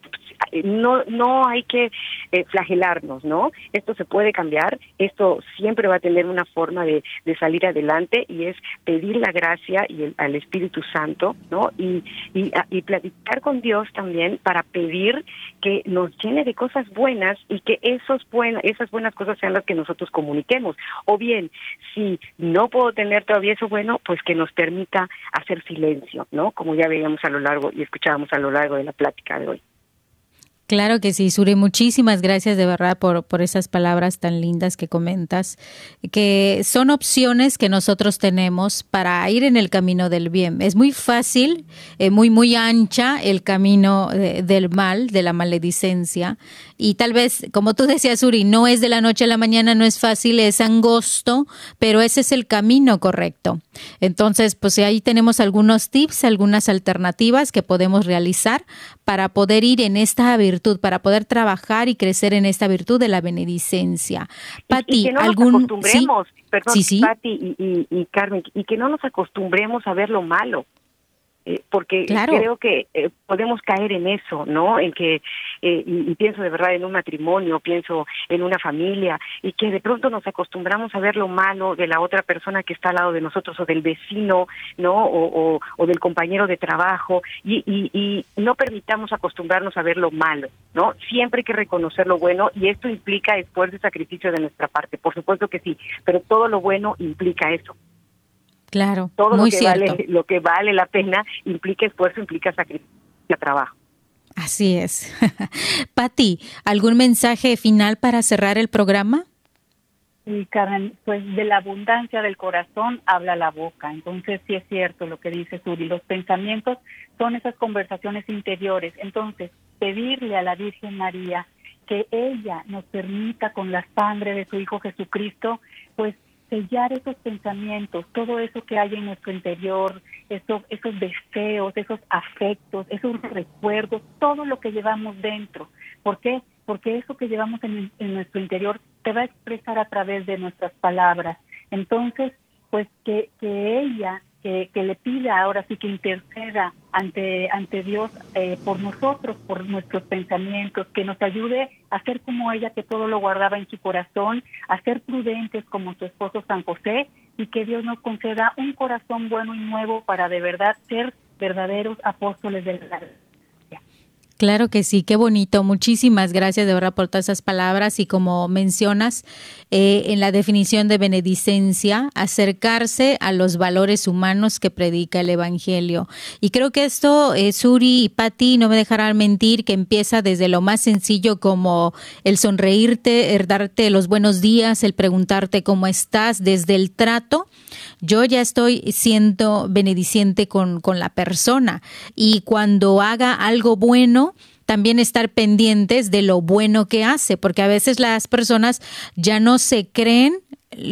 no no hay que eh, flagelarnos, ¿no? Esto se puede cambiar, esto siempre va a tener una forma de salir adelante y es pedir la gracia y el, al Espíritu Santo, ¿no? Y, y, y platicar con Dios también para pedir que nos llene de cosas buenas y que esos buen, esas buenas cosas sean las que nosotros comuniquemos. O bien, si no puedo tener todavía eso bueno, pues que nos permita hacer silencio, ¿no? Como ya veíamos a lo largo y escuchábamos a lo largo de la plática de hoy. Claro que sí, Suri. Muchísimas gracias de verdad por, por esas palabras tan lindas que comentas, que son opciones que nosotros tenemos para ir en el camino del bien. Es muy fácil, eh, muy, muy ancha el camino eh, del mal, de la maledicencia. Y tal vez, como tú decías, Suri, no es de la noche a la mañana, no es fácil, es angosto, pero ese es el camino correcto. Entonces, pues ahí tenemos algunos tips, algunas alternativas que podemos realizar para poder ir en esta virtud para poder trabajar y crecer en esta virtud de la benedicencia. Pati, algún perdón, Pati y, y Carmen, y que no nos acostumbremos a ver lo malo. Eh, porque creo que eh, podemos caer en eso, ¿no? En que, eh, y, pienso de verdad en un matrimonio, pienso en una familia, y que de pronto nos acostumbramos a ver lo malo de la otra persona que está al lado de nosotros, o del vecino, ¿no? O, o, del compañero de trabajo, y, y, y no permitamos acostumbrarnos a ver lo malo, ¿no? Siempre hay que reconocer lo bueno, y esto implica esfuerzo y sacrificio de nuestra parte, por supuesto que sí, pero todo lo bueno implica eso. Claro, todo muy lo que cierto. vale lo que vale la pena implica esfuerzo, implica sacrificio, trabajo. Así es. Patti, ¿algún mensaje final para cerrar el programa? Sí, Carmen, pues de la abundancia del corazón habla la boca. Entonces sí es cierto lo que dice Suri. Los pensamientos son esas conversaciones interiores. Entonces, pedirle a la Virgen María que ella nos permita con la sangre de su Hijo Jesucristo, pues sellar esos pensamientos, todo eso que hay en nuestro interior, esos, deseos, esos afectos, esos recuerdos, todo lo que llevamos dentro. ¿Por qué? Porque eso que llevamos en, en nuestro interior te va a expresar a través de nuestras palabras. Entonces, pues que, que ella que, le pida ahora sí que interceda ante, ante Dios eh, por nosotros, por nuestros pensamientos, que nos ayude a ser como ella que todo lo guardaba en su corazón, a ser prudentes como su esposo San José y que Dios nos conceda un corazón bueno y nuevo para de verdad ser verdaderos apóstoles de la Claro que sí, qué bonito. Muchísimas gracias de verdad por todas esas palabras y como mencionas eh, en la definición de benedicencia, acercarse a los valores humanos que predica el Evangelio. Y creo que esto, eh, Suri y Patti, no me dejarán mentir, que empieza desde lo más sencillo como el sonreírte, el darte los buenos días, el preguntarte cómo estás, desde el trato. Yo ya estoy siendo benediciente con, con la persona y cuando haga algo bueno, también estar pendientes de lo bueno que hace, porque a veces las personas ya no se creen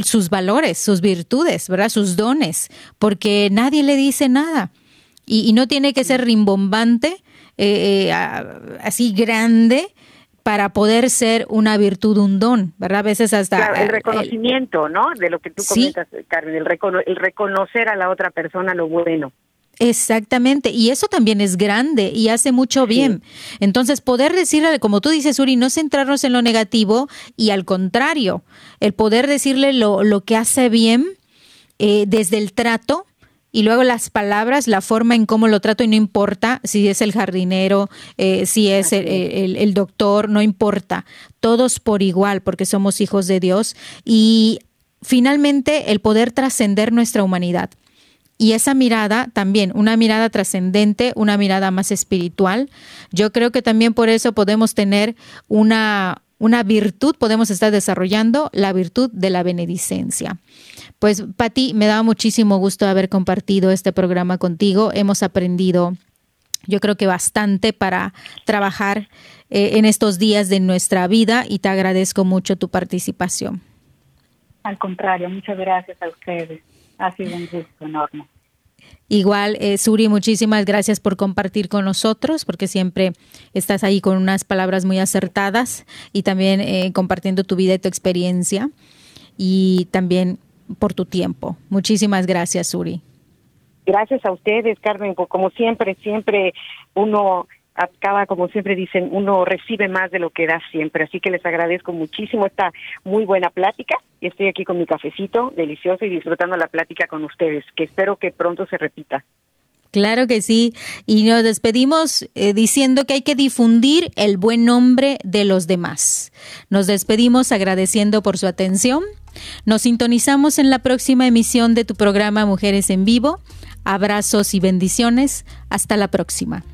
sus valores, sus virtudes, ¿verdad? Sus dones, porque nadie le dice nada. Y, no tiene que ser rimbombante, eh, eh, así grande, para poder ser una virtud, un don, ¿verdad? A veces hasta... el reconocimiento, ¿no? De lo que tú comentas, Carmen, el reconocer a la otra persona lo bueno. Exactamente, y eso también es grande y hace mucho bien. Entonces, poder decirle, como tú dices, Uri, no centrarnos en lo negativo y al contrario, el poder decirle lo, lo que hace bien eh, desde el trato y luego las palabras, la forma en cómo lo trato y no importa si es el jardinero, eh, si es el, el doctor, no importa, todos por igual porque somos hijos de Dios y finalmente el poder trascender nuestra humanidad y esa mirada también, una mirada trascendente, una mirada más espiritual. Yo creo que también por eso podemos tener una, una virtud, podemos estar desarrollando la virtud de la benedicencia. Pues, Pati, me da muchísimo gusto haber compartido este programa contigo. Hemos aprendido, yo creo que bastante para trabajar eh, en estos días de nuestra vida y te agradezco mucho tu participación. Al contrario, muchas gracias a ustedes. Ha sido un gusto enorme. Igual, eh, Suri, muchísimas gracias por compartir con nosotros, porque siempre estás ahí con unas palabras muy acertadas y también eh, compartiendo tu vida y tu experiencia y también por tu tiempo. Muchísimas gracias, Suri. Gracias a ustedes, Carmen, como siempre, siempre uno acaba, como siempre dicen, uno recibe más de lo que da siempre. Así que les agradezco muchísimo esta muy buena plática y estoy aquí con mi cafecito delicioso y disfrutando la plática con ustedes, que espero que pronto se repita. Claro que sí. Y nos despedimos eh, diciendo que hay que difundir el buen nombre de los demás. Nos despedimos agradeciendo por su atención. Nos sintonizamos en la próxima emisión de tu programa Mujeres en Vivo. Abrazos y bendiciones. Hasta la próxima.